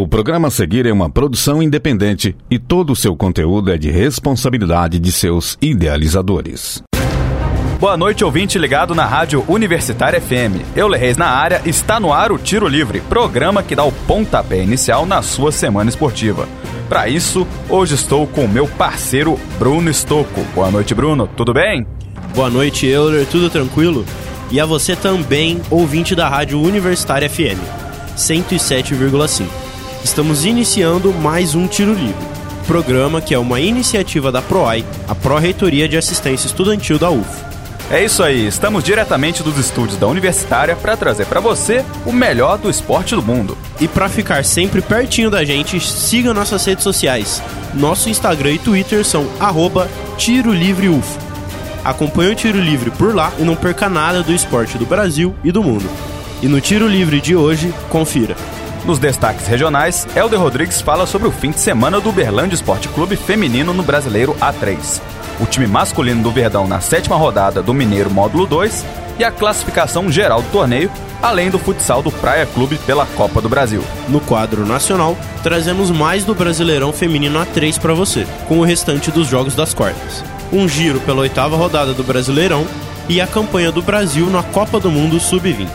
O programa a seguir é uma produção independente e todo o seu conteúdo é de responsabilidade de seus idealizadores. Boa noite, ouvinte ligado na Rádio Universitária FM. Eu, Reis na área, está no ar o Tiro Livre, programa que dá o pontapé inicial na sua semana esportiva. Para isso, hoje estou com o meu parceiro Bruno Estocco. Boa noite, Bruno. Tudo bem? Boa noite, Euler. Tudo tranquilo? E a você também, ouvinte da Rádio Universitária FM, 107,5. Estamos iniciando mais um Tiro Livre, programa que é uma iniciativa da PROAI, a Pró-Reitoria de Assistência Estudantil da UF. É isso aí, estamos diretamente dos estúdios da Universitária para trazer para você o melhor do esporte do mundo. E para ficar sempre pertinho da gente, siga nossas redes sociais. Nosso Instagram e Twitter são arroba Tiro Livre UF. Acompanhe o Tiro Livre por lá e não perca nada do esporte do Brasil e do mundo. E no Tiro Livre de hoje, confira. Nos destaques regionais, Helder Rodrigues fala sobre o fim de semana do Uberlândia Esporte Clube Feminino no Brasileiro A3 o time masculino do Verdão na sétima rodada do Mineiro Módulo 2 e a classificação geral do torneio, além do futsal do Praia Clube pela Copa do Brasil. No quadro nacional, trazemos mais do Brasileirão Feminino A3 para você, com o restante dos jogos das quartas. Um giro pela oitava rodada do Brasileirão e a campanha do Brasil na Copa do Mundo Sub-20.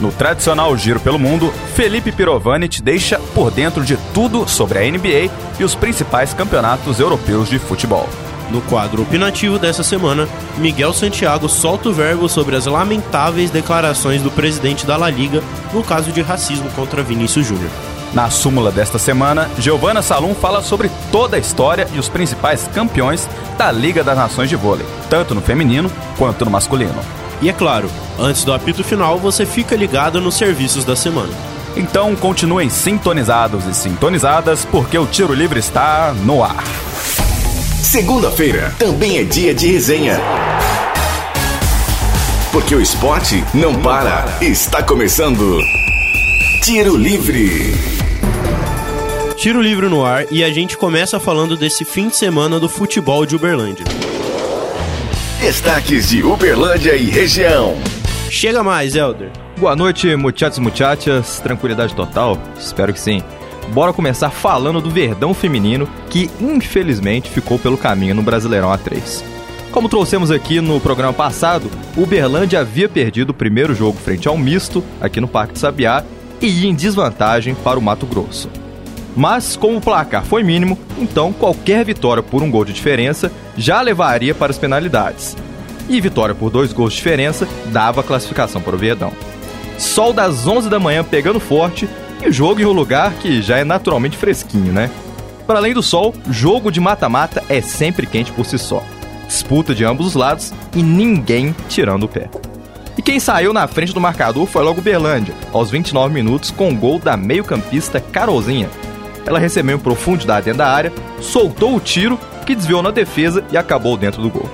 No tradicional Giro pelo Mundo, Felipe Pirovani te deixa por dentro de tudo sobre a NBA e os principais campeonatos europeus de futebol. No quadro opinativo dessa semana, Miguel Santiago solta o verbo sobre as lamentáveis declarações do presidente da La Liga no caso de racismo contra Vinícius Júnior. Na súmula desta semana, Giovanna Salum fala sobre toda a história e os principais campeões da Liga das Nações de Vôlei, tanto no feminino quanto no masculino. E é claro, antes do apito final, você fica ligado nos serviços da semana. Então continuem sintonizados e sintonizadas, porque o Tiro Livre está no ar. Segunda-feira também é dia de resenha. Porque o esporte não para. Está começando. Tiro Livre. Tiro Livre no ar e a gente começa falando desse fim de semana do futebol de Uberlândia. Destaques de Uberlândia e região. Chega mais, Elder. Boa noite, muchachos muchachas. Tranquilidade total? Espero que sim bora começar falando do Verdão feminino, que infelizmente ficou pelo caminho no Brasileirão A3. Como trouxemos aqui no programa passado, Uberlândia havia perdido o primeiro jogo frente ao Misto, aqui no Parque de Sabiá, e ia em desvantagem para o Mato Grosso. Mas, como o placar foi mínimo, então qualquer vitória por um gol de diferença já levaria para as penalidades. E vitória por dois gols de diferença dava a classificação para o Verdão. Sol das 11 da manhã pegando forte e jogo em um lugar que já é naturalmente fresquinho, né? Para além do sol, jogo de mata-mata é sempre quente por si só. Disputa de ambos os lados e ninguém tirando o pé. E quem saiu na frente do marcador foi logo Berlândia, aos 29 minutos, com o gol da meio-campista Carolzinha. Ela recebeu em profundidade dentro da área, soltou o tiro, que desviou na defesa e acabou dentro do gol.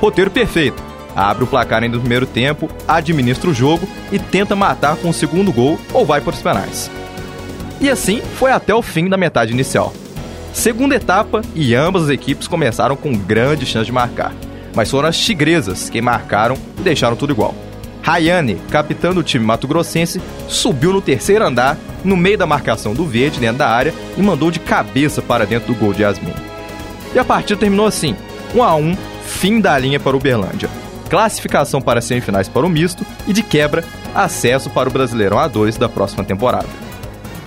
Roteiro perfeito. Abre o placar ainda no primeiro tempo, administra o jogo e tenta matar com o segundo gol ou vai para os penais. E assim foi até o fim da metade inicial. Segunda etapa e ambas as equipes começaram com grande chance de marcar, mas foram as tigresas que marcaram e deixaram tudo igual. Rayane, capitã do time mato-grossense, subiu no terceiro andar, no meio da marcação do verde dentro da área e mandou de cabeça para dentro do gol de Yasmin. E a partida terminou assim: 1 a 1, fim da linha para o Uberlândia. Classificação para semifinais para o misto e de quebra, acesso para o Brasileirão A2 da próxima temporada.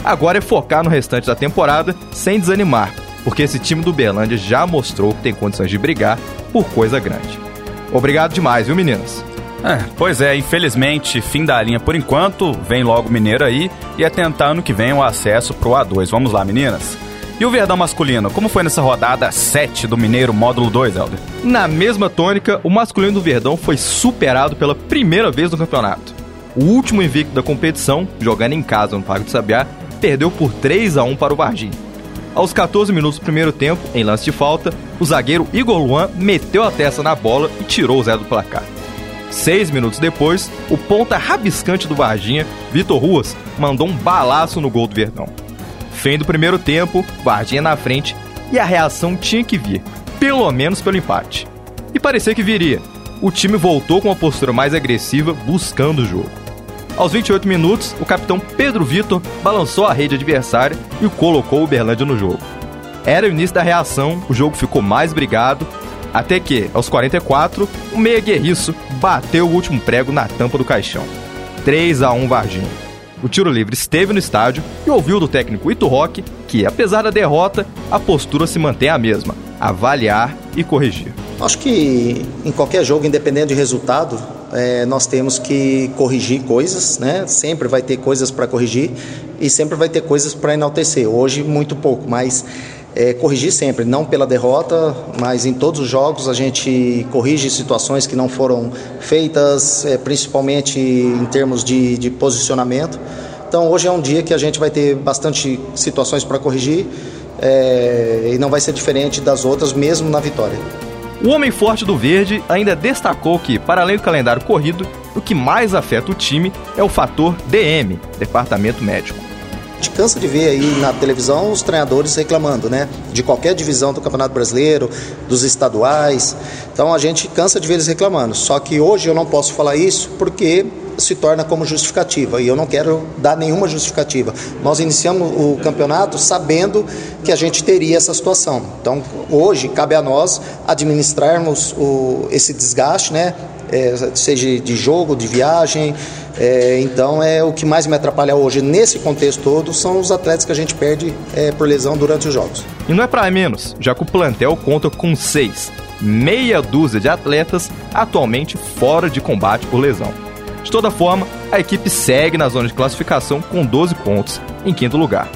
Agora é focar no restante da temporada sem desanimar, porque esse time do Berlândia já mostrou que tem condições de brigar por coisa grande. Obrigado demais, viu, meninas? É, pois é, infelizmente, fim da linha por enquanto, vem logo o Mineiro aí e é tentar ano que vem o acesso pro A2. Vamos lá, meninas. E o Verdão masculino, como foi nessa rodada 7 do Mineiro módulo 2, Helder? Na mesma tônica, o masculino do Verdão foi superado pela primeira vez no campeonato. O último invicto da competição, jogando em casa no Parque do Sabiá, perdeu por 3 a 1 para o Varginha. Aos 14 minutos do primeiro tempo, em lance de falta, o zagueiro Igor Luan meteu a testa na bola e tirou o Zé do placar. Seis minutos depois, o ponta rabiscante do Varginha, Vitor Ruas, mandou um balaço no gol do Verdão. Fim do primeiro tempo, Varginha na frente e a reação tinha que vir, pelo menos pelo empate. E parecia que viria. O time voltou com uma postura mais agressiva, buscando o jogo. Aos 28 minutos, o capitão Pedro Vitor balançou a rede adversária e colocou o Uberlândia no jogo. Era o início da reação, o jogo ficou mais brigado, até que, aos 44, o meia guerriço bateu o último prego na tampa do caixão. 3 a 1 Varginha. O tiro livre esteve no estádio e ouviu do técnico Ito Roque que, apesar da derrota, a postura se mantém a mesma: avaliar e corrigir. Acho que em qualquer jogo, independente de resultado, é, nós temos que corrigir coisas, né? Sempre vai ter coisas para corrigir e sempre vai ter coisas para enaltecer. Hoje, muito pouco, mas é, corrigir sempre, não pela derrota, mas em todos os jogos a gente corrige situações que não foram feitas, é, principalmente em termos de, de posicionamento. Então, hoje é um dia que a gente vai ter bastante situações para corrigir é, e não vai ser diferente das outras, mesmo na vitória. O homem forte do Verde ainda destacou que, para além do calendário corrido, o que mais afeta o time é o fator DM, Departamento Médico. Gente cansa de ver aí na televisão os treinadores reclamando, né? De qualquer divisão do Campeonato Brasileiro, dos estaduais. Então a gente cansa de ver eles reclamando. Só que hoje eu não posso falar isso porque se torna como justificativa e eu não quero dar nenhuma justificativa. Nós iniciamos o campeonato sabendo que a gente teria essa situação. Então, hoje cabe a nós administrarmos o, esse desgaste, né? É, seja de jogo, de viagem. É, então, é o que mais me atrapalha hoje nesse contexto todo são os atletas que a gente perde é, por lesão durante os jogos. E não é para menos, já que o plantel conta com seis, meia dúzia de atletas atualmente fora de combate por lesão. De toda forma, a equipe segue na zona de classificação com 12 pontos, em quinto lugar.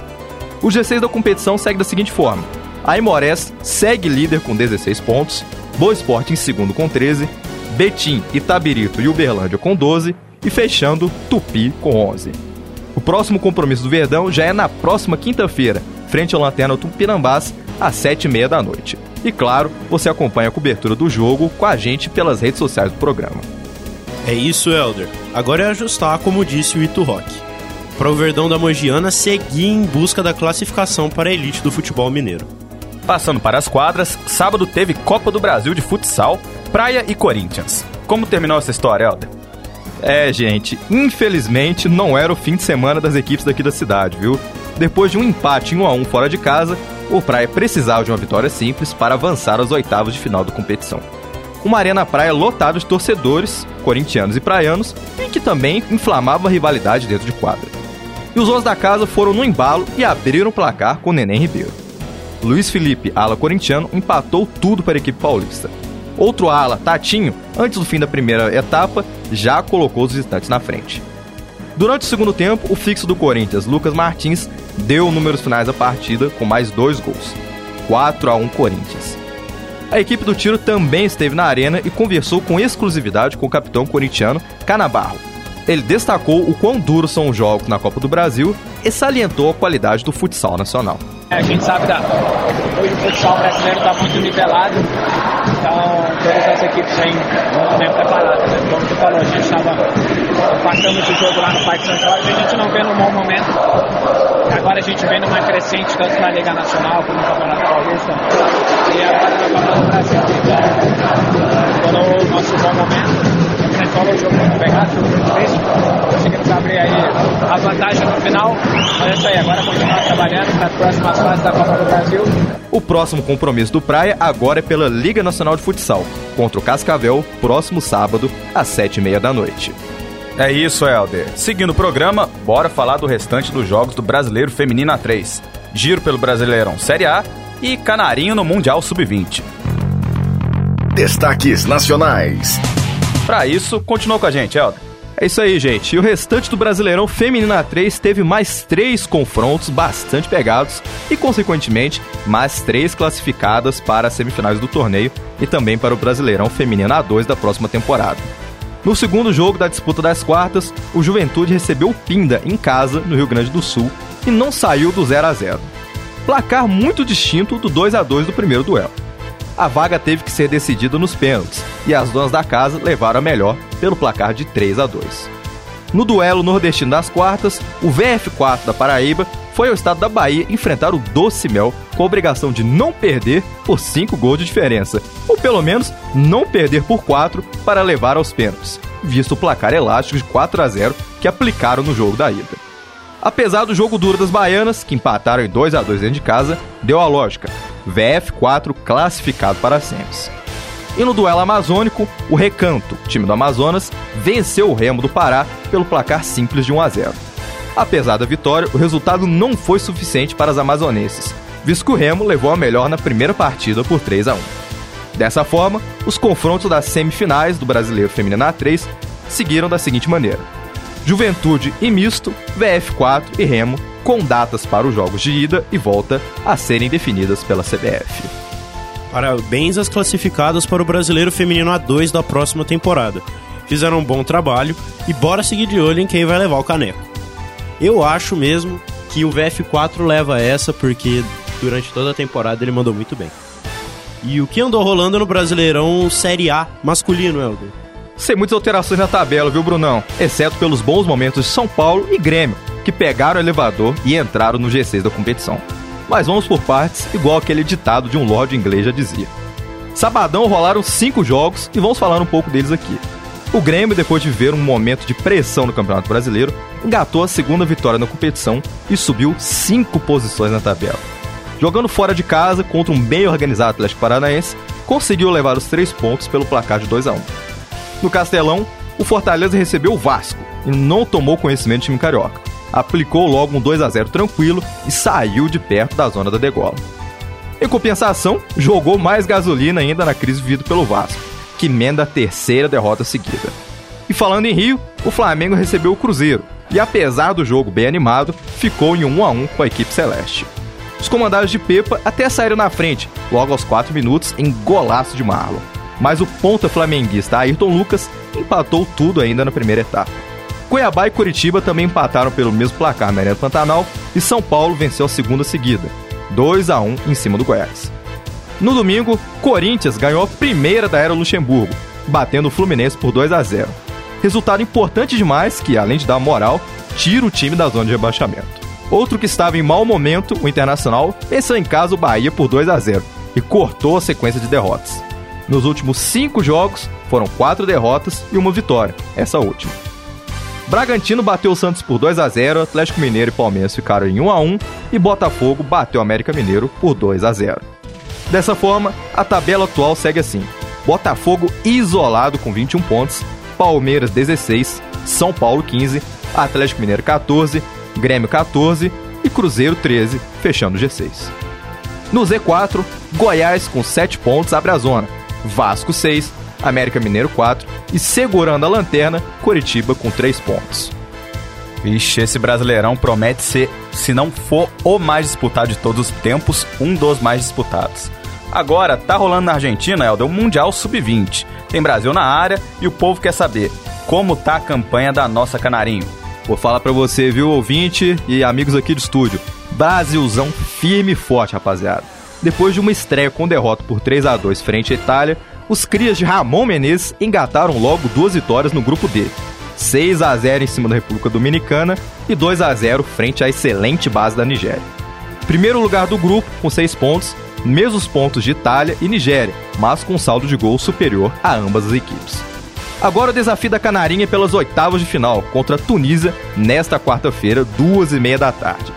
O G6 da competição segue da seguinte forma: a Imores segue líder com 16 pontos, Boa Esporte em segundo com 13, Betim, Itabirito e Uberlândia com 12 e fechando Tupi com 11. O próximo compromisso do Verdão já é na próxima quinta-feira, frente ao Lanterna Tupinambás, às 7h30 da noite. E claro, você acompanha a cobertura do jogo com a gente pelas redes sociais do programa. É isso, Elder. Agora é ajustar, como disse o Ito Rock. Para o Verdão da Mogiana seguir em busca da classificação para a elite do futebol mineiro. Passando para as quadras, sábado teve Copa do Brasil de futsal, Praia e Corinthians. Como terminou essa história, Elder? É, gente, infelizmente não era o fim de semana das equipes daqui da cidade, viu? Depois de um empate em 1 a 1 fora de casa, o Praia precisava de uma vitória simples para avançar aos oitavos de final da competição uma arena praia lotada de torcedores, corintianos e praianos, e que também inflamava a rivalidade dentro de quadra. E os donos da casa foram no embalo e abriram o placar com o Neném Ribeiro. Luiz Felipe, ala corintiano, empatou tudo para a equipe paulista. Outro ala, Tatinho, antes do fim da primeira etapa, já colocou os visitantes na frente. Durante o segundo tempo, o fixo do Corinthians, Lucas Martins, deu números finais da partida com mais dois gols. 4 a 1 Corinthians. A equipe do tiro também esteve na arena e conversou com exclusividade com o capitão corintiano Canabarro. Ele destacou o quão duros são os jogos na Copa do Brasil e salientou a qualidade do futsal nacional. A gente sabe que hoje o futsal brasileiro está muito nivelado, então todas as equipes muito bem preparadas. Né? Como tu falou, a gente estava passando esse jogo lá no Parque São Jorge, a gente não vê num bom momento. Agora a gente vem numa crescente tanto na Liga Nacional como no Campeonato Paulista e agora no Campeonato Brasil. Então, no nosso bom momento. Falou o jogo muito pegado, jogo muito difícil. Conseguimos abrir aí a vantagem no final. Mas é isso aí, agora continuar trabalhando para as próximas fases da Copa do Brasil. O próximo compromisso do Praia agora é pela Liga Nacional de Futsal, contra o Cascavel, próximo sábado, às sete e meia da noite. É isso, Helder. Seguindo o programa, bora falar do restante dos jogos do Brasileiro Feminino A3. Giro pelo Brasileirão Série A e Canarinho no Mundial Sub-20. Destaques nacionais. Para isso, continua com a gente, Helder. É isso aí, gente. E o restante do Brasileirão Feminino A3 teve mais três confrontos bastante pegados e, consequentemente, mais três classificadas para as semifinais do torneio e também para o Brasileirão Feminino A2 da próxima temporada. No segundo jogo da disputa das quartas, o Juventude recebeu o Pinda em casa, no Rio Grande do Sul, e não saiu do 0 a 0 Placar muito distinto do 2 a 2 do primeiro duelo. A vaga teve que ser decidida nos pênaltis, e as donas da casa levaram a melhor pelo placar de 3 a 2 No duelo nordestino das quartas, o VF4 da Paraíba foi ao estado da Bahia enfrentar o Doce Mel com a obrigação de não perder por 5 gols de diferença, ou pelo menos não perder por 4 para levar aos pênaltis, visto o placar elástico de 4 a 0 que aplicaram no jogo da ida. Apesar do jogo duro das baianas, que empataram em 2 a 2 dentro de casa, deu a lógica. VF4 classificado para a semis. E no duelo amazônico, o Recanto, time do Amazonas, venceu o Remo do Pará pelo placar simples de 1 a 0. Apesar da vitória, o resultado não foi suficiente para as amazonenses, visto que o Remo levou a melhor na primeira partida por 3 a 1. Dessa forma, os confrontos das semifinais do Brasileiro Feminino A3 seguiram da seguinte maneira: Juventude e Misto, VF4 e Remo, com datas para os jogos de ida e volta a serem definidas pela CBF. Parabéns às classificadas para o Brasileiro Feminino A2 da próxima temporada. Fizeram um bom trabalho e bora seguir de olho em quem vai levar o caneco. Eu acho mesmo que o VF4 leva essa porque durante toda a temporada ele mandou muito bem. E o que andou rolando no Brasileirão Série A masculino, Helder? Sem muitas alterações na tabela, viu, Brunão? Exceto pelos bons momentos de São Paulo e Grêmio, que pegaram o elevador e entraram no G6 da competição. Mas vamos por partes, igual aquele ditado de um lord inglês já dizia. Sabadão rolaram cinco jogos e vamos falar um pouco deles aqui. O Grêmio, depois de viver um momento de pressão no Campeonato Brasileiro, engatou a segunda vitória na competição e subiu cinco posições na tabela. Jogando fora de casa contra um bem organizado Atlético Paranaense, conseguiu levar os três pontos pelo placar de 2 a 1 No Castelão, o Fortaleza recebeu o Vasco e não tomou conhecimento do time carioca. Aplicou logo um 2 a 0 tranquilo e saiu de perto da zona da degola. Em compensação, jogou mais gasolina ainda na crise vivida pelo Vasco, que emenda a terceira derrota seguida. E falando em Rio, o Flamengo recebeu o Cruzeiro, e apesar do jogo bem animado, ficou em 1 a 1 com a equipe celeste. Os comandados de Pepa até saíram na frente, logo aos 4 minutos, em golaço de Marlon. Mas o ponta flamenguista Ayrton Lucas empatou tudo ainda na primeira etapa. Cuiabá e Curitiba também empataram pelo mesmo placar na Arena Pantanal e São Paulo venceu a segunda seguida, 2 a 1 em cima do Goiás. No domingo, Corinthians ganhou a primeira da era Luxemburgo, batendo o Fluminense por 2 a 0. Resultado importante demais que, além de dar moral, tira o time da zona de rebaixamento. Outro que estava em mau momento, o Internacional, venceu em casa o Bahia por 2 a 0 e cortou a sequência de derrotas. Nos últimos cinco jogos, foram quatro derrotas e uma vitória, essa última. Bragantino bateu o Santos por 2 a 0 Atlético Mineiro e Palmeiras ficaram em 1 a 1 e Botafogo bateu o América Mineiro por 2 a 0 Dessa forma, a tabela atual segue assim: Botafogo isolado com 21 pontos, Palmeiras 16, São Paulo 15, Atlético Mineiro 14, Grêmio 14 e Cruzeiro 13, fechando o G6. No Z4, Goiás com 7 pontos abre a zona, Vasco 6, América Mineiro 4 e segurando a lanterna, Coritiba com 3 pontos. Vixe, esse Brasileirão promete ser, se não for o mais disputado de todos os tempos, um dos mais disputados. Agora, tá rolando na Argentina, Helder, o Mundial Sub-20. Tem Brasil na área e o povo quer saber como tá a campanha da nossa Canarinho. Vou falar para você, viu, ouvinte e amigos aqui do estúdio. Brasilzão firme e forte, rapaziada. Depois de uma estreia com derrota por 3 a 2 frente à Itália, os crias de Ramon Menezes engataram logo duas vitórias no grupo D. 6 a 0 em cima da República Dominicana e 2 a 0 frente à excelente base da Nigéria. Primeiro lugar do grupo, com 6 pontos, mesmos pontos de Itália e Nigéria, mas com saldo de gol superior a ambas as equipes. Agora o desafio da Canarinha pelas oitavas de final contra a Tunísia nesta quarta-feira, duas e meia da tarde.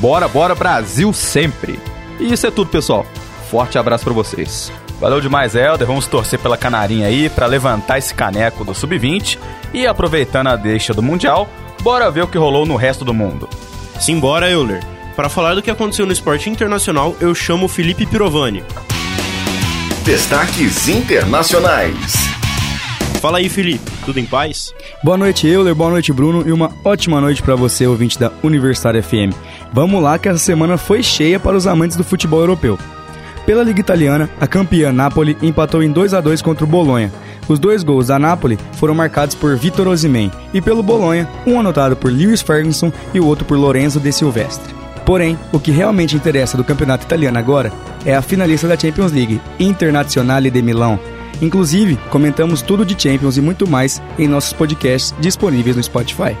Bora, bora Brasil sempre! E isso é tudo, pessoal. Forte abraço para vocês. Valeu demais, Helder. Vamos torcer pela Canarinha aí para levantar esse caneco do Sub-20 e aproveitando a deixa do Mundial, bora ver o que rolou no resto do mundo. Simbora, Euler. Para falar do que aconteceu no esporte internacional, eu chamo Felipe Pirovani. Destaques internacionais. Fala aí, Felipe. Tudo em paz? Boa noite, Euler. Boa noite, Bruno. E uma ótima noite para você, ouvinte da Universitária FM. Vamos lá que essa semana foi cheia para os amantes do futebol europeu. Pela Liga Italiana, a campeã Napoli empatou em 2 a 2 contra o Bolonha. Os dois gols da Napoli foram marcados por Vitor Osimhen e pelo Bolonha, um anotado por Lewis Ferguson e o outro por Lorenzo De Silvestre. Porém, o que realmente interessa do campeonato italiano agora é a finalista da Champions League, Internazionale de Milão, Inclusive, comentamos tudo de Champions e muito mais em nossos podcasts disponíveis no Spotify.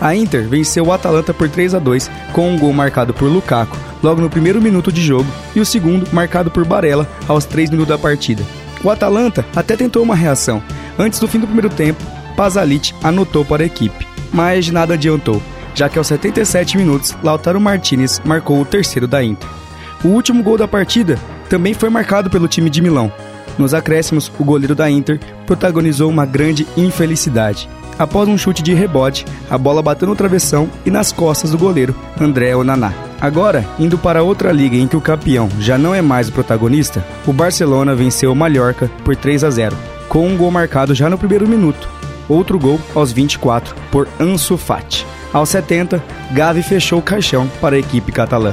A Inter venceu o Atalanta por 3 a 2 com um gol marcado por Lukaku logo no primeiro minuto de jogo e o segundo marcado por Barella aos 3 minutos da partida. O Atalanta até tentou uma reação. Antes do fim do primeiro tempo, Pasalic anotou para a equipe. mas nada adiantou, já que aos 77 minutos, Lautaro Martinez marcou o terceiro da Inter. O último gol da partida também foi marcado pelo time de Milão. Nos acréscimos, o goleiro da Inter protagonizou uma grande infelicidade. Após um chute de rebote, a bola bateu no travessão e nas costas do goleiro, André Onaná. Agora, indo para outra liga em que o campeão já não é mais o protagonista, o Barcelona venceu o Mallorca por 3 a 0, com um gol marcado já no primeiro minuto. Outro gol aos 24 por Ansu Fati. Aos 70, Gavi fechou o caixão para a equipe catalã.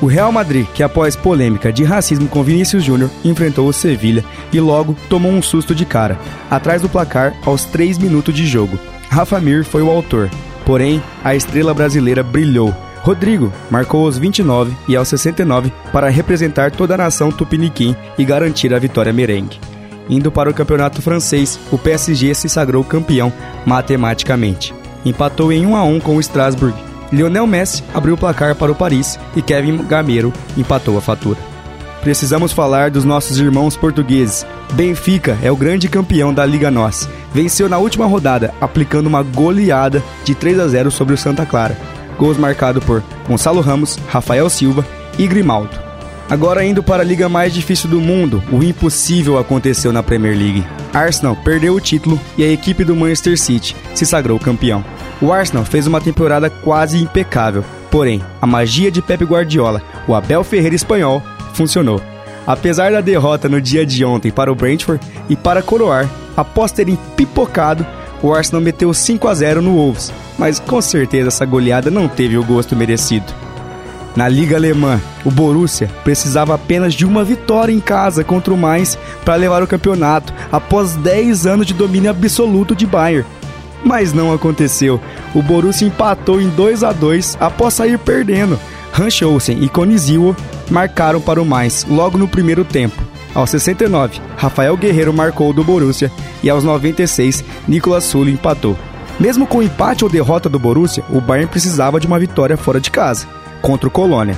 O Real Madrid, que após polêmica de racismo com Vinícius Júnior, enfrentou o Sevilha e logo tomou um susto de cara, atrás do placar aos 3 minutos de jogo. Rafa Mir foi o autor, porém a estrela brasileira brilhou. Rodrigo marcou aos 29 e aos 69 para representar toda a nação tupiniquim e garantir a vitória merengue. Indo para o campeonato francês, o PSG se sagrou campeão matematicamente. Empatou em 1 a 1 com o Strasbourg Lionel Messi abriu o placar para o Paris e Kevin Gameiro empatou a fatura. Precisamos falar dos nossos irmãos portugueses. Benfica é o grande campeão da Liga NOS. Venceu na última rodada, aplicando uma goleada de 3 a 0 sobre o Santa Clara. Gols marcados por Gonçalo Ramos, Rafael Silva e Grimaldo. Agora indo para a liga mais difícil do mundo, o impossível aconteceu na Premier League. Arsenal perdeu o título e a equipe do Manchester City se sagrou campeão. O Arsenal fez uma temporada quase impecável, porém, a magia de Pep Guardiola, o Abel Ferreira espanhol, funcionou. Apesar da derrota no dia de ontem para o Brentford e para coroar, após terem pipocado, o Arsenal meteu 5 a 0 no Wolves, mas com certeza essa goleada não teve o gosto merecido. Na Liga Alemã, o Borussia precisava apenas de uma vitória em casa contra o Mainz para levar o campeonato após 10 anos de domínio absoluto de Bayern mas não aconteceu. O Borussia empatou em 2 a 2 após sair perdendo. Hanscholsen e Koniziwo marcaram para o mais logo no primeiro tempo. Aos 69, Rafael Guerreiro marcou do Borussia e aos 96, Nicolas Sully empatou. Mesmo com o empate ou derrota do Borussia, o Bayern precisava de uma vitória fora de casa, contra o Colônia,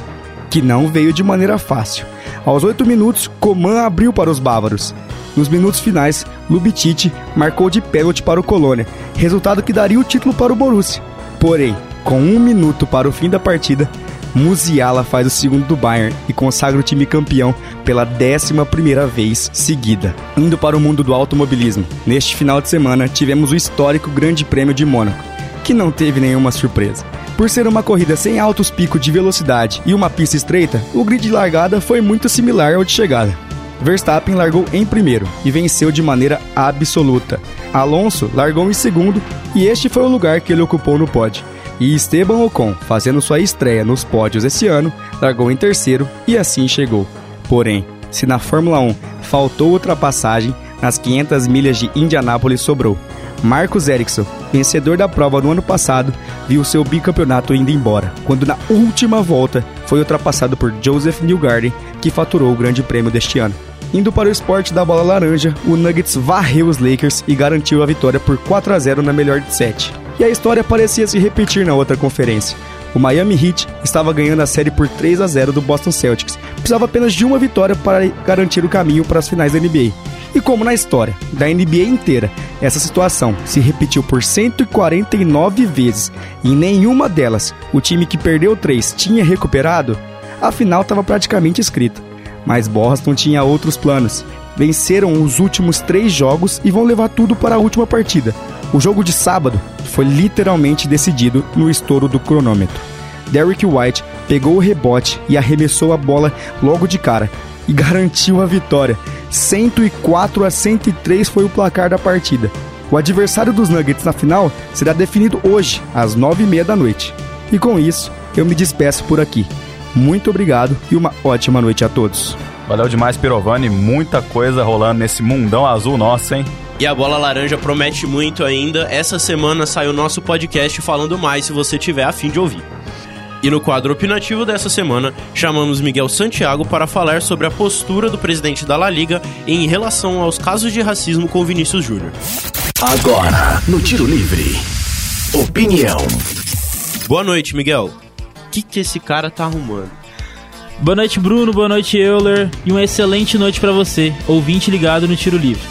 que não veio de maneira fácil. Aos 8 minutos, Coman abriu para os bávaros. Nos minutos finais, Lubitich marcou de pênalti para o Colônia, resultado que daria o título para o Borussia. Porém, com um minuto para o fim da partida, Musiala faz o segundo do Bayern e consagra o time campeão pela décima primeira vez seguida. Indo para o mundo do automobilismo, neste final de semana tivemos o histórico Grande Prêmio de Mônaco, que não teve nenhuma surpresa. Por ser uma corrida sem altos picos de velocidade e uma pista estreita, o grid de largada foi muito similar ao de chegada. Verstappen largou em primeiro e venceu de maneira absoluta. Alonso largou em segundo e este foi o lugar que ele ocupou no pódio. E Esteban Ocon, fazendo sua estreia nos pódios esse ano, largou em terceiro e assim chegou. Porém, se na Fórmula 1 faltou ultrapassagem, nas 500 milhas de Indianápolis sobrou. Marcos Ericsson, vencedor da prova no ano passado, viu seu bicampeonato indo embora, quando na última volta foi ultrapassado por Joseph Newgarden, que faturou o grande prêmio deste ano. Indo para o esporte da bola laranja, o Nuggets varreu os Lakers e garantiu a vitória por 4 a 0 na melhor de 7. E a história parecia se repetir na outra conferência. O Miami Heat estava ganhando a série por 3 a 0 do Boston Celtics. Precisava apenas de uma vitória para garantir o caminho para as finais da NBA. E como na história da NBA inteira, essa situação se repetiu por 149 vezes e nenhuma delas o time que perdeu 3 tinha recuperado, a final estava praticamente escrita. Mas Boston tinha outros planos. Venceram os últimos três jogos e vão levar tudo para a última partida. O jogo de sábado foi literalmente decidido no estouro do cronômetro. Derrick White pegou o rebote e arremessou a bola logo de cara e garantiu a vitória. 104 a 103 foi o placar da partida. O adversário dos Nuggets na final será definido hoje, às 9h30 da noite. E com isso, eu me despeço por aqui. Muito obrigado e uma ótima noite a todos. Valeu demais, Pirovani. Muita coisa rolando nesse mundão azul nosso, hein? E a bola laranja promete muito ainda. Essa semana sai o nosso podcast falando mais se você tiver a fim de ouvir. E no quadro opinativo dessa semana, chamamos Miguel Santiago para falar sobre a postura do presidente da La Liga em relação aos casos de racismo com Vinícius Júnior. Agora, no Tiro Livre. Opinião. Boa noite, Miguel que, que esse cara tá arrumando? Boa noite, Bruno. Boa noite, Euler. E uma excelente noite para você, ouvinte ligado no Tiro Livre.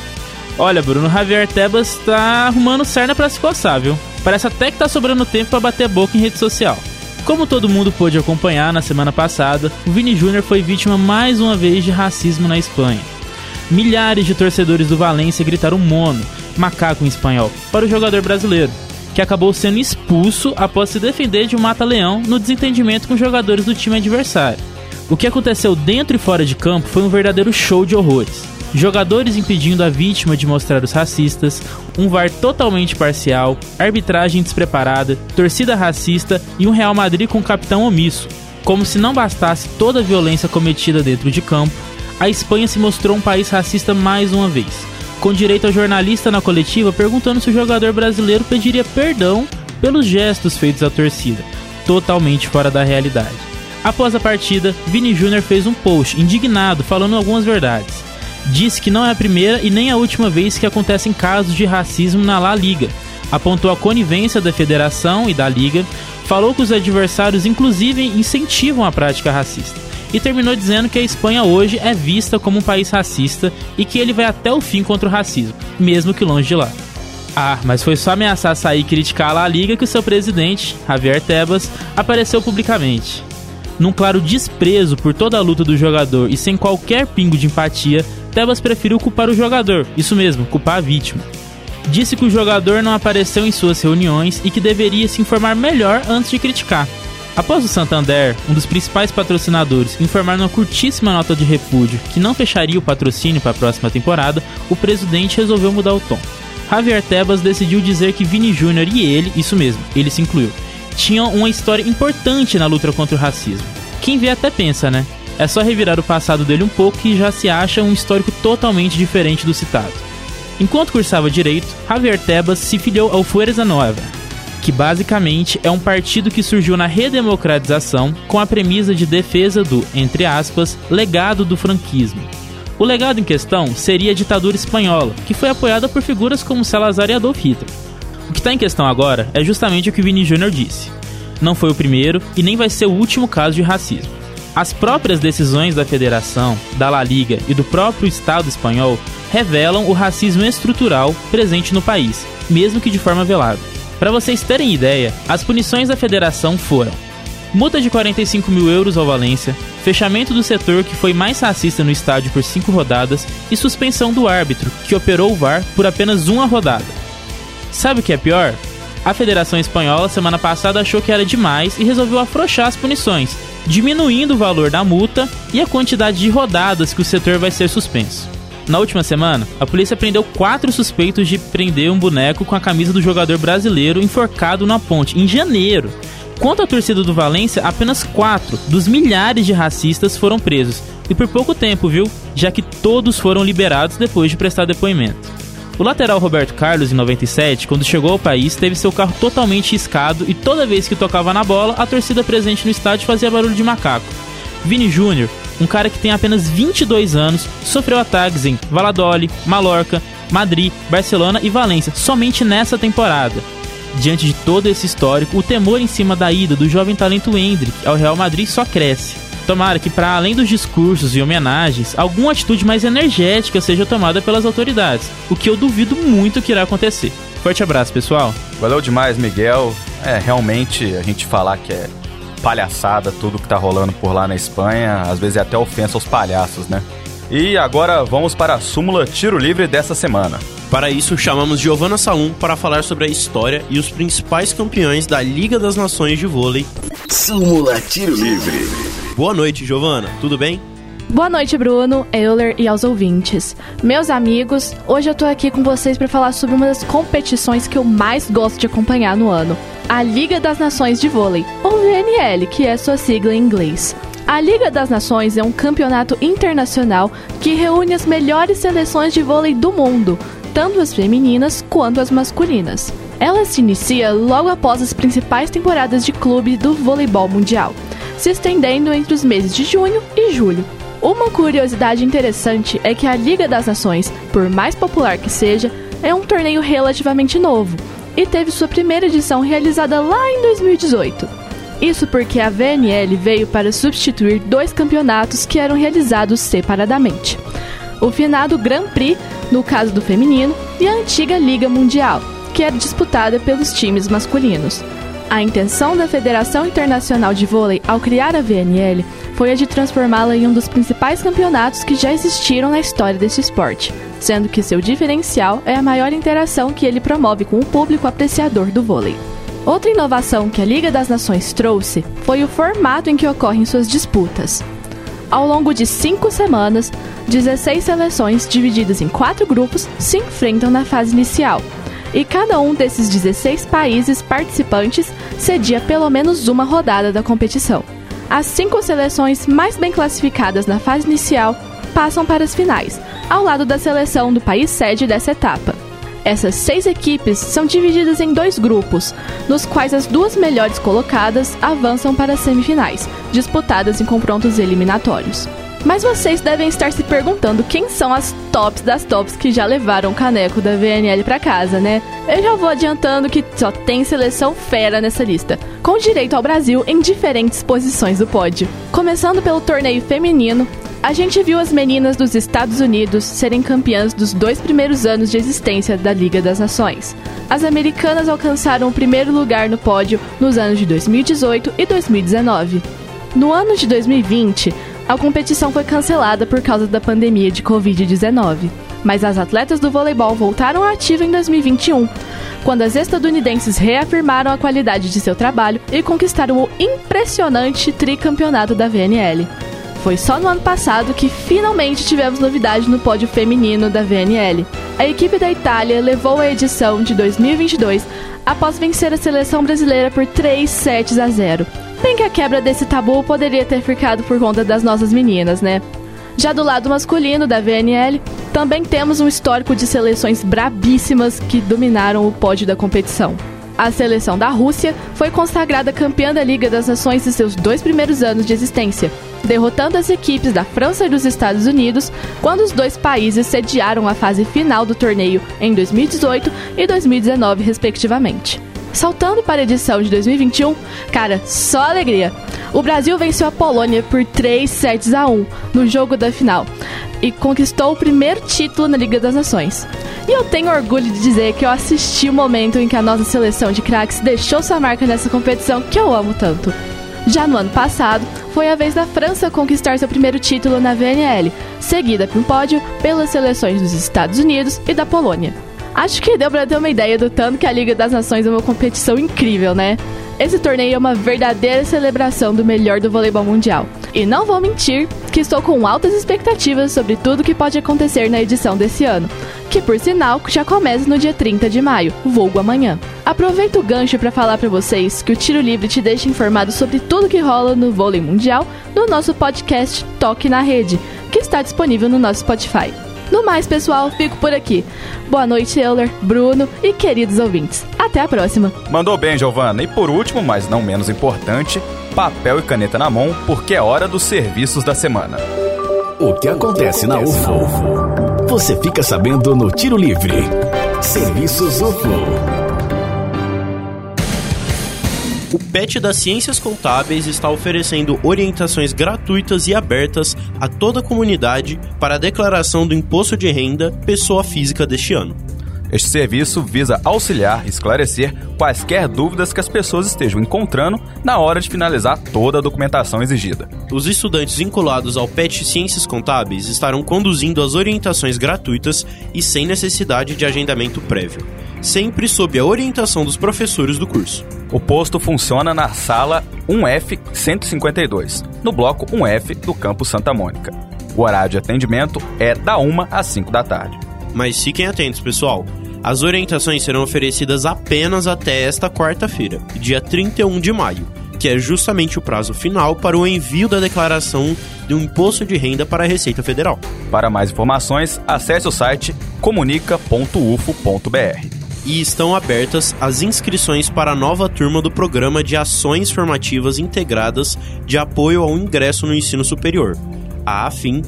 Olha, Bruno, Javier Tebas tá arrumando cerna para se coçar, viu? Parece até que tá sobrando tempo para bater boca em rede social. Como todo mundo pôde acompanhar na semana passada, o Vini Júnior foi vítima mais uma vez de racismo na Espanha. Milhares de torcedores do Valência gritaram mono, macaco em espanhol, para o jogador brasileiro, que acabou sendo expulso após se defender de um mata-leão no desentendimento com jogadores do time adversário. O que aconteceu dentro e fora de campo foi um verdadeiro show de horrores. Jogadores impedindo a vítima de mostrar os racistas, um VAR totalmente parcial, arbitragem despreparada, torcida racista e um Real Madrid com capitão omisso. Como se não bastasse toda a violência cometida dentro de campo, a Espanha se mostrou um país racista mais uma vez, com direito ao jornalista na coletiva perguntando se o jogador brasileiro pediria perdão pelos gestos feitos à torcida, totalmente fora da realidade. Após a partida, Vini Júnior fez um post indignado falando algumas verdades. Disse que não é a primeira e nem a última vez que acontecem casos de racismo na La Liga. Apontou a conivência da federação e da liga, falou que os adversários inclusive incentivam a prática racista e terminou dizendo que a Espanha hoje é vista como um país racista e que ele vai até o fim contra o racismo, mesmo que longe de lá. Ah, mas foi só ameaçar sair e criticar a La Liga que o seu presidente, Javier Tebas, apareceu publicamente. Num claro desprezo por toda a luta do jogador e sem qualquer pingo de empatia, Tebas preferiu culpar o jogador, isso mesmo, culpar a vítima. Disse que o jogador não apareceu em suas reuniões e que deveria se informar melhor antes de criticar, Após o Santander, um dos principais patrocinadores, informar numa curtíssima nota de repúdio que não fecharia o patrocínio para a próxima temporada, o presidente resolveu mudar o tom. Javier Tebas decidiu dizer que Vini Júnior e ele, isso mesmo, ele se incluiu, tinham uma história importante na luta contra o racismo. Quem vê até pensa, né? É só revirar o passado dele um pouco e já se acha um histórico totalmente diferente do citado. Enquanto cursava direito, Javier Tebas se filiou ao Fuerza Nova, que basicamente é um partido que surgiu na redemocratização com a premissa de defesa do, entre aspas, legado do franquismo. O legado em questão seria a ditadura espanhola, que foi apoiada por figuras como Salazar e Adolf Hitler. O que está em questão agora é justamente o que Vini Júnior disse. Não foi o primeiro e nem vai ser o último caso de racismo. As próprias decisões da federação, da La Liga e do próprio Estado espanhol revelam o racismo estrutural presente no país, mesmo que de forma velada. Para vocês terem ideia, as punições da federação foram multa de 45 mil euros ao Valência, fechamento do setor que foi mais racista no estádio por cinco rodadas e suspensão do árbitro, que operou o VAR por apenas uma rodada. Sabe o que é pior? A Federação Espanhola semana passada achou que era demais e resolveu afrouxar as punições, diminuindo o valor da multa e a quantidade de rodadas que o setor vai ser suspenso. Na última semana, a polícia prendeu quatro suspeitos de prender um boneco com a camisa do jogador brasileiro enforcado na ponte, em janeiro. Quanto à torcida do Valência, apenas quatro dos milhares de racistas foram presos. E por pouco tempo, viu? Já que todos foram liberados depois de prestar depoimento. O lateral Roberto Carlos, em 97, quando chegou ao país, teve seu carro totalmente riscado e toda vez que tocava na bola, a torcida presente no estádio fazia barulho de macaco. Vini Júnior, um cara que tem apenas 22 anos, sofreu ataques em Valladolid, Mallorca, Madrid, Barcelona e Valência somente nessa temporada. Diante de todo esse histórico, o temor em cima da ida do jovem talento Hendrick ao Real Madrid só cresce. Tomara que, para além dos discursos e homenagens, alguma atitude mais energética seja tomada pelas autoridades, o que eu duvido muito que irá acontecer. Forte abraço, pessoal. Valeu demais, Miguel. É, realmente, a gente falar que é palhaçada tudo que tá rolando por lá na Espanha, às vezes é até ofensa aos palhaços, né? E agora vamos para a súmula tiro livre dessa semana. Para isso, chamamos Giovanna Salum para falar sobre a história e os principais campeões da Liga das Nações de Vôlei. Súmula Tiro Livre. Boa noite, Giovanna. Tudo bem? Boa noite, Bruno, Euler e aos ouvintes. Meus amigos, hoje eu tô aqui com vocês para falar sobre uma das competições que eu mais gosto de acompanhar no ano, a Liga das Nações de Vôlei, ou VNL, que é sua sigla em inglês. A Liga das Nações é um campeonato internacional que reúne as melhores seleções de vôlei do mundo, tanto as femininas quanto as masculinas. Ela se inicia logo após as principais temporadas de clube do voleibol mundial, se estendendo entre os meses de junho e julho. Uma curiosidade interessante é que a Liga das Nações, por mais popular que seja, é um torneio relativamente novo e teve sua primeira edição realizada lá em 2018. Isso porque a VNL veio para substituir dois campeonatos que eram realizados separadamente: o finado Grand Prix, no caso do feminino, e a antiga Liga Mundial, que era disputada pelos times masculinos. A intenção da Federação Internacional de Vôlei ao criar a VNL foi a de transformá-la em um dos principais campeonatos que já existiram na história desse esporte, sendo que seu diferencial é a maior interação que ele promove com o público apreciador do vôlei. Outra inovação que a Liga das Nações trouxe foi o formato em que ocorrem suas disputas. Ao longo de cinco semanas, 16 seleções divididas em quatro grupos se enfrentam na fase inicial, e cada um desses 16 países participantes cedia pelo menos uma rodada da competição. As cinco seleções mais bem classificadas na fase inicial passam para as finais, ao lado da seleção do país sede dessa etapa. Essas seis equipes são divididas em dois grupos, nos quais as duas melhores colocadas avançam para as semifinais, disputadas em confrontos eliminatórios. Mas vocês devem estar se perguntando quem são as tops das tops que já levaram o caneco da VNL para casa, né? Eu já vou adiantando que só tem seleção fera nessa lista, com direito ao Brasil em diferentes posições do pódio. Começando pelo torneio feminino, a gente viu as meninas dos Estados Unidos serem campeãs dos dois primeiros anos de existência da Liga das Nações. As americanas alcançaram o primeiro lugar no pódio nos anos de 2018 e 2019. No ano de 2020, a competição foi cancelada por causa da pandemia de Covid-19, mas as atletas do voleibol voltaram à ativa em 2021, quando as estadunidenses reafirmaram a qualidade de seu trabalho e conquistaram o impressionante tricampeonato da VNL. Foi só no ano passado que finalmente tivemos novidade no pódio feminino da VNL. A equipe da Itália levou a edição de 2022 após vencer a seleção brasileira por 3 sets a 0. Bem que a quebra desse tabu poderia ter ficado por conta das nossas meninas, né? Já do lado masculino da VNL, também temos um histórico de seleções brabíssimas que dominaram o pódio da competição. A seleção da Rússia foi consagrada campeã da Liga das Nações em seus dois primeiros anos de existência, derrotando as equipes da França e dos Estados Unidos quando os dois países sediaram a fase final do torneio em 2018 e 2019, respectivamente. Saltando para a edição de 2021, cara, só alegria. O Brasil venceu a Polônia por 3 sets a 1 no jogo da final e conquistou o primeiro título na Liga das Nações. E eu tenho orgulho de dizer que eu assisti o momento em que a nossa seleção de craques deixou sua marca nessa competição que eu amo tanto. Já no ano passado, foi a vez da França conquistar seu primeiro título na VNL, seguida no pódio pelas seleções dos Estados Unidos e da Polônia. Acho que deu para ter uma ideia do tanto que a Liga das Nações é uma competição incrível, né? Esse torneio é uma verdadeira celebração do melhor do voleibol mundial. E não vou mentir que estou com altas expectativas sobre tudo que pode acontecer na edição desse ano, que por sinal já começa no dia 30 de maio, vulgo amanhã. Aproveito o gancho para falar para vocês que o Tiro Livre te deixa informado sobre tudo que rola no vôlei mundial no nosso podcast Toque na Rede, que está disponível no nosso Spotify. No mais, pessoal, fico por aqui. Boa noite, Euler, Bruno e queridos ouvintes. Até a próxima. Mandou bem, Giovana. E por último, mas não menos importante, papel e caneta na mão, porque é hora dos serviços da semana. O que acontece na UFO? Você fica sabendo no Tiro Livre. Serviços UFO. O PET das Ciências Contábeis está oferecendo orientações gratuitas e abertas a toda a comunidade para a declaração do imposto de renda pessoa física deste ano. Este serviço visa auxiliar e esclarecer quaisquer dúvidas que as pessoas estejam encontrando na hora de finalizar toda a documentação exigida. Os estudantes vinculados ao PET Ciências Contábeis estarão conduzindo as orientações gratuitas e sem necessidade de agendamento prévio, sempre sob a orientação dos professores do curso. O posto funciona na sala 1F 152, no bloco 1F do campus Santa Mônica. O horário de atendimento é da 1 às 5 da tarde. Mas fiquem atentos, pessoal. As orientações serão oferecidas apenas até esta quarta-feira, dia 31 de maio, que é justamente o prazo final para o envio da declaração do imposto de renda para a Receita Federal. Para mais informações, acesse o site comunica.ufo.br. E estão abertas as inscrições para a nova turma do Programa de Ações Formativas Integradas de Apoio ao Ingresso no Ensino Superior, a AFIM,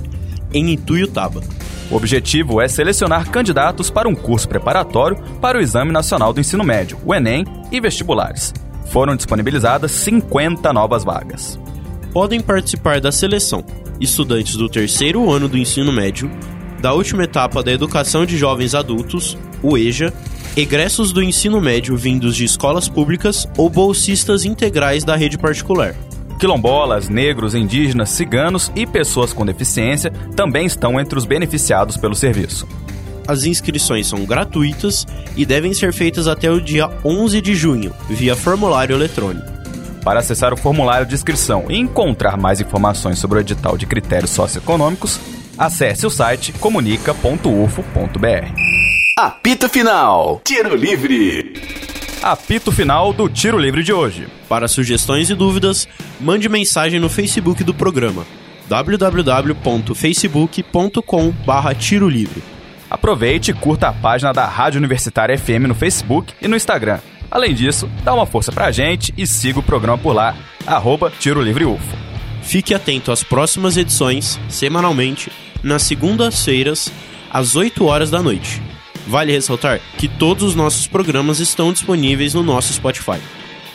em Ituiutaba. O objetivo é selecionar candidatos para um curso preparatório para o Exame Nacional do Ensino Médio, o Enem, e vestibulares. Foram disponibilizadas 50 novas vagas. Podem participar da seleção estudantes do terceiro ano do ensino médio, da última etapa da Educação de Jovens Adultos, o EJA, egressos do ensino médio vindos de escolas públicas ou bolsistas integrais da rede particular. Quilombolas, negros, indígenas, ciganos e pessoas com deficiência também estão entre os beneficiados pelo serviço. As inscrições são gratuitas e devem ser feitas até o dia 11 de junho, via formulário eletrônico. Para acessar o formulário de inscrição e encontrar mais informações sobre o edital de critérios socioeconômicos, acesse o site comunica.ufo.br. Apito Final. Tiro Livre. Apito final do Tiro Livre de hoje. Para sugestões e dúvidas, mande mensagem no Facebook do programa www.facebook.com.br Tiro Livre. Aproveite e curta a página da Rádio Universitária FM no Facebook e no Instagram. Além disso, dá uma força pra gente e siga o programa por lá, arroba Tiro Livre UFO. Fique atento às próximas edições, semanalmente, nas segundas-feiras, às 8 horas da noite. Vale ressaltar que todos os nossos programas estão disponíveis no nosso Spotify.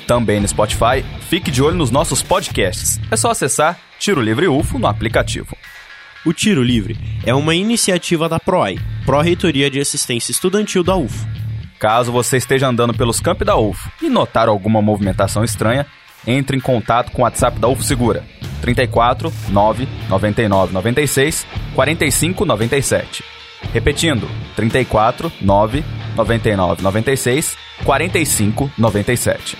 Também no Spotify, fique de olho nos nossos podcasts. É só acessar Tiro Livre UFO no aplicativo. O Tiro Livre é uma iniciativa da PROAI, Pró-Reitoria de Assistência Estudantil da UFO. Caso você esteja andando pelos campos da UFO e notar alguma movimentação estranha, entre em contato com o WhatsApp da UFO Segura 34 9 99 96 45 97. Repetindo, 34 9 99 96 45 97.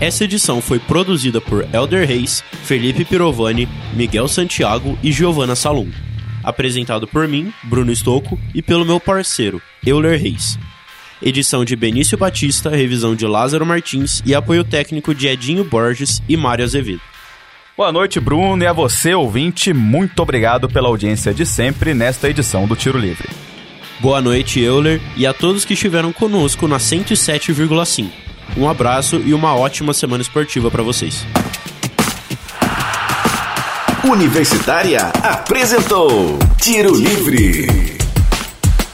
Essa edição foi produzida por Elder Reis, Felipe Pirovani, Miguel Santiago e Giovanna Salum. Apresentado por mim, Bruno Stocco, e pelo meu parceiro, Euler Reis. Edição de Benício Batista, revisão de Lázaro Martins e apoio técnico de Edinho Borges e Mário Azevedo. Boa noite, Bruno, e a você, ouvinte, muito obrigado pela audiência de sempre nesta edição do Tiro Livre. Boa noite, Euler, e a todos que estiveram conosco na 107,5. Um abraço e uma ótima semana esportiva para vocês. Universitária apresentou Tiro Livre.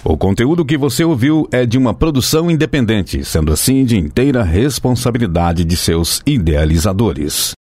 O conteúdo que você ouviu é de uma produção independente, sendo assim de inteira responsabilidade de seus idealizadores.